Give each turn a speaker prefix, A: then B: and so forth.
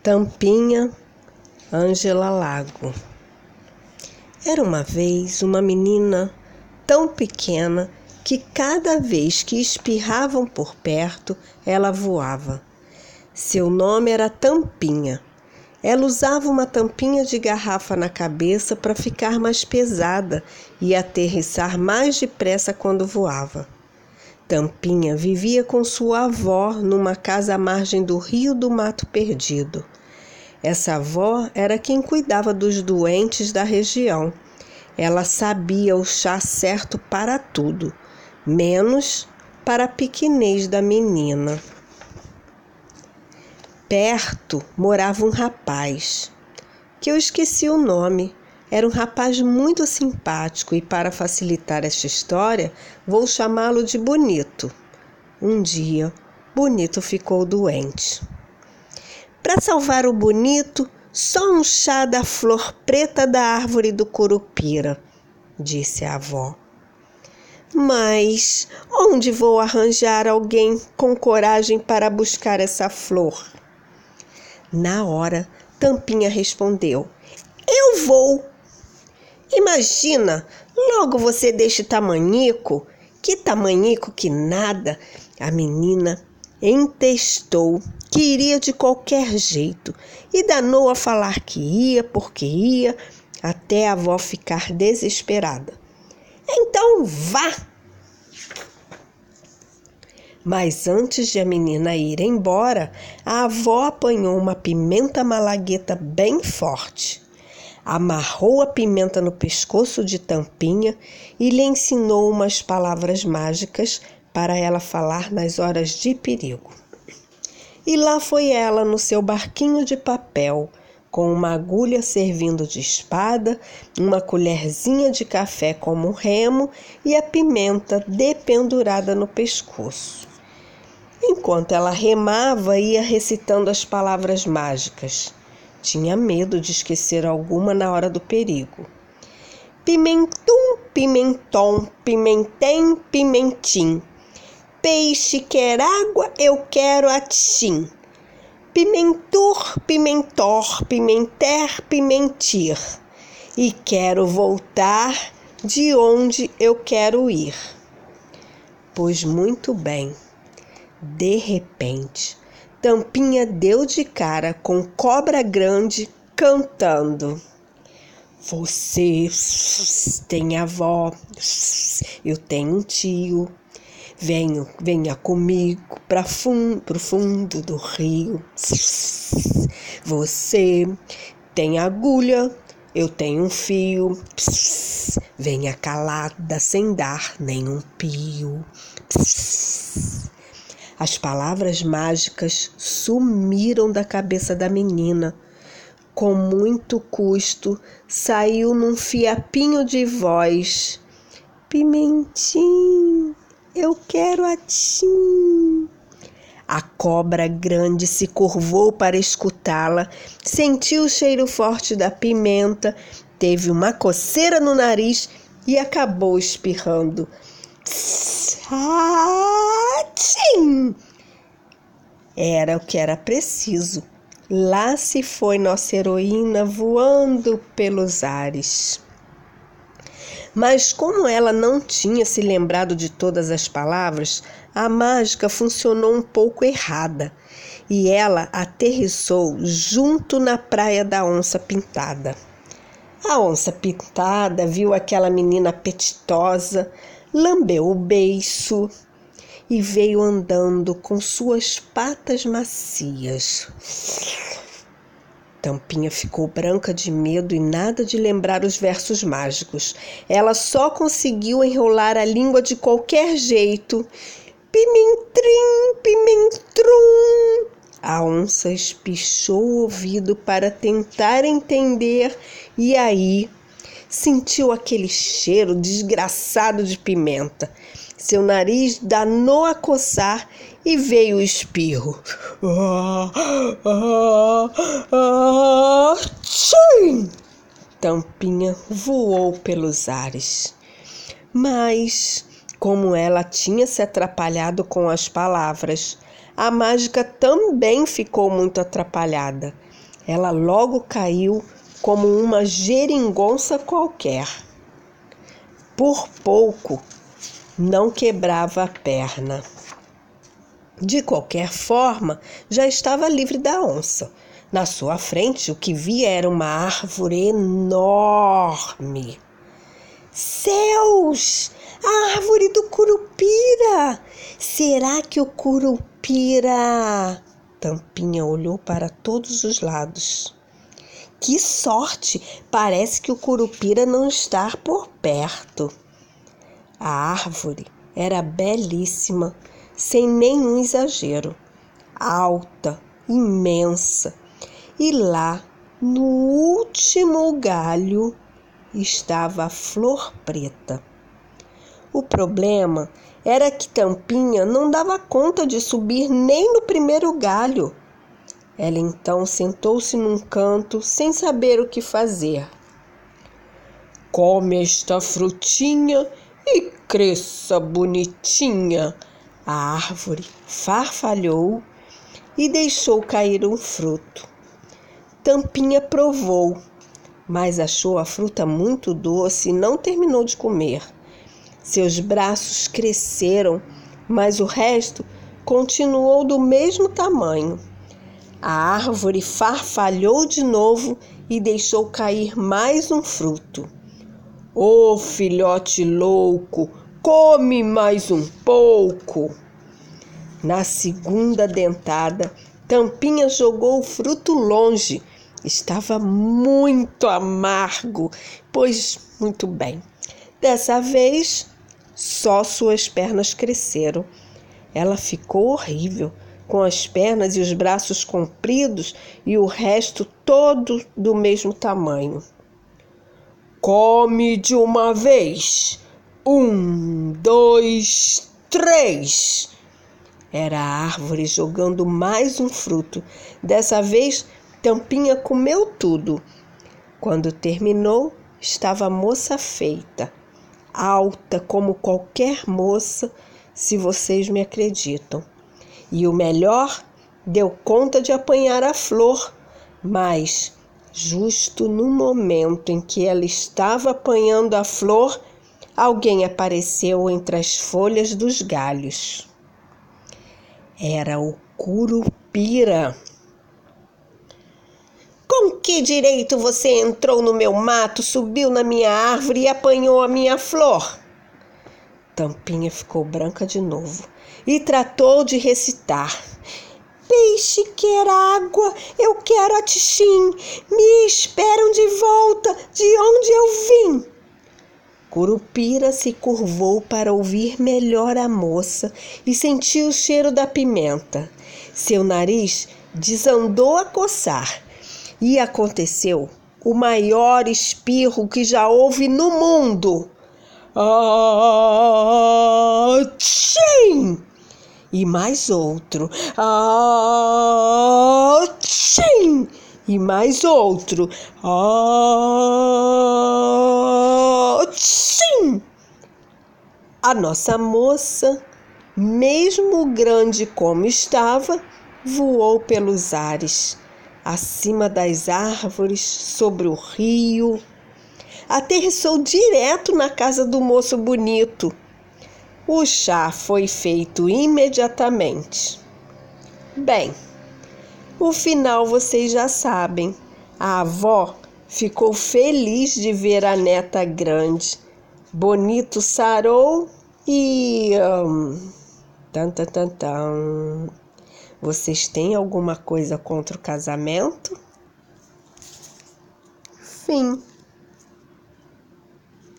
A: Tampinha, Ângela Lago. Era uma vez uma menina tão pequena que cada vez que espirravam por perto, ela voava. Seu nome era Tampinha. Ela usava uma tampinha de garrafa na cabeça para ficar mais pesada e aterrissar mais depressa quando voava. Tampinha vivia com sua avó numa casa à margem do rio do Mato Perdido. Essa avó era quem cuidava dos doentes da região. Ela sabia o chá certo para tudo, menos para a pequenez da menina. Perto morava um rapaz, que eu esqueci o nome, era um rapaz muito simpático e, para facilitar esta história, vou chamá-lo de Bonito. Um dia, Bonito ficou doente. Para salvar o Bonito, só um chá da flor preta da árvore do curupira, disse a avó. Mas onde vou arranjar alguém com coragem para buscar essa flor? Na hora, Tampinha respondeu: Eu vou. Imagina, logo você deixa tamanhico. Que tamanhico que nada. A menina entestou que iria de qualquer jeito e danou a falar que ia porque ia, até a avó ficar desesperada. Então vá! Mas antes de a menina ir embora, a avó apanhou uma pimenta malagueta bem forte amarrou a pimenta no pescoço de Tampinha e lhe ensinou umas palavras mágicas para ela falar nas horas de perigo. E lá foi ela no seu barquinho de papel, com uma agulha servindo de espada, uma colherzinha de café como remo e a pimenta dependurada no pescoço. Enquanto ela remava, ia recitando as palavras mágicas. Tinha medo de esquecer alguma na hora do perigo. Pimentum, pimentom, pimentem, pimentim. Peixe quer água, eu quero atim. Pimentur, pimentor, pimenter, pimentir. E quero voltar de onde eu quero ir. Pois muito bem. De repente, Tampinha deu de cara com cobra grande cantando. Você tem avó, eu tenho um tio. Venho, venha comigo para pro fundo do rio. Você tem agulha, eu tenho um fio. Venha calada sem dar nenhum pio. As palavras mágicas sumiram da cabeça da menina. Com muito custo, saiu num fiapinho de voz: Pimentim, eu quero a tim. A cobra grande se curvou para escutá-la, sentiu o cheiro forte da pimenta, teve uma coceira no nariz e acabou espirrando. Tchim! Era o que era preciso. Lá se foi nossa heroína voando pelos ares. Mas como ela não tinha se lembrado de todas as palavras, a mágica funcionou um pouco errada e ela aterrissou junto na praia da onça pintada. A onça pintada viu aquela menina apetitosa, lambeu o beiço e veio andando com suas patas macias. Tampinha ficou branca de medo e nada de lembrar os versos mágicos. Ela só conseguiu enrolar a língua de qualquer jeito. Pimentrim, pimentrum. A onça espichou o ouvido para tentar entender e aí sentiu aquele cheiro desgraçado de pimenta. Seu nariz danou a coçar e veio o espirro. Tampinha voou pelos ares. Mas, como ela tinha se atrapalhado com as palavras, a mágica também ficou muito atrapalhada ela logo caiu como uma geringonça qualquer. Por pouco não quebrava a perna. De qualquer forma, já estava livre da onça. Na sua frente, o que via era uma árvore enorme. Céus! A árvore do curupira! Será que o curupira. Tampinha olhou para todos os lados. Que sorte! Parece que o curupira não está por perto. A árvore era belíssima, sem nenhum exagero, alta, imensa, e lá, no último galho, estava a flor preta. O problema era que Tampinha não dava conta de subir nem no primeiro galho. Ela então sentou-se num canto sem saber o que fazer. Come esta frutinha e cresça bonitinha. A árvore farfalhou e deixou cair um fruto. Tampinha provou, mas achou a fruta muito doce e não terminou de comer. Seus braços cresceram, mas o resto continuou do mesmo tamanho. A árvore farfalhou de novo e deixou cair mais um fruto. Ô oh, filhote louco, come mais um pouco. Na segunda dentada, Tampinha jogou o fruto longe. Estava muito amargo, pois muito bem. Dessa vez, só suas pernas cresceram. Ela ficou horrível, com as pernas e os braços compridos e o resto todo do mesmo tamanho. Come de uma vez. Um, dois, três. Era a árvore jogando mais um fruto. Dessa vez, Tampinha comeu tudo. Quando terminou, estava moça feita alta como qualquer moça, se vocês me acreditam. E o melhor, deu conta de apanhar a flor, mas justo no momento em que ela estava apanhando a flor, alguém apareceu entre as folhas dos galhos. Era o curupira. Com que direito você entrou no meu mato, subiu na minha árvore e apanhou a minha flor? Tampinha ficou branca de novo e tratou de recitar. Peixe quer água, eu quero a tixim, me esperam de volta de onde eu vim. Curupira se curvou para ouvir melhor a moça e sentiu o cheiro da pimenta. Seu nariz desandou a coçar e aconteceu o maior espirro que já houve no mundo. Atchim! E mais outro. Atchim! E mais outro. Atchim! A nossa moça, mesmo grande como estava, voou pelos ares acima das árvores, sobre o rio. Aterrissou direto na casa do moço bonito. O chá foi feito imediatamente. Bem, o final vocês já sabem. A avó ficou feliz de ver a neta grande. Bonito sarou e. Um, tan, tan, tan, tan. Vocês têm alguma coisa contra o casamento? Fim.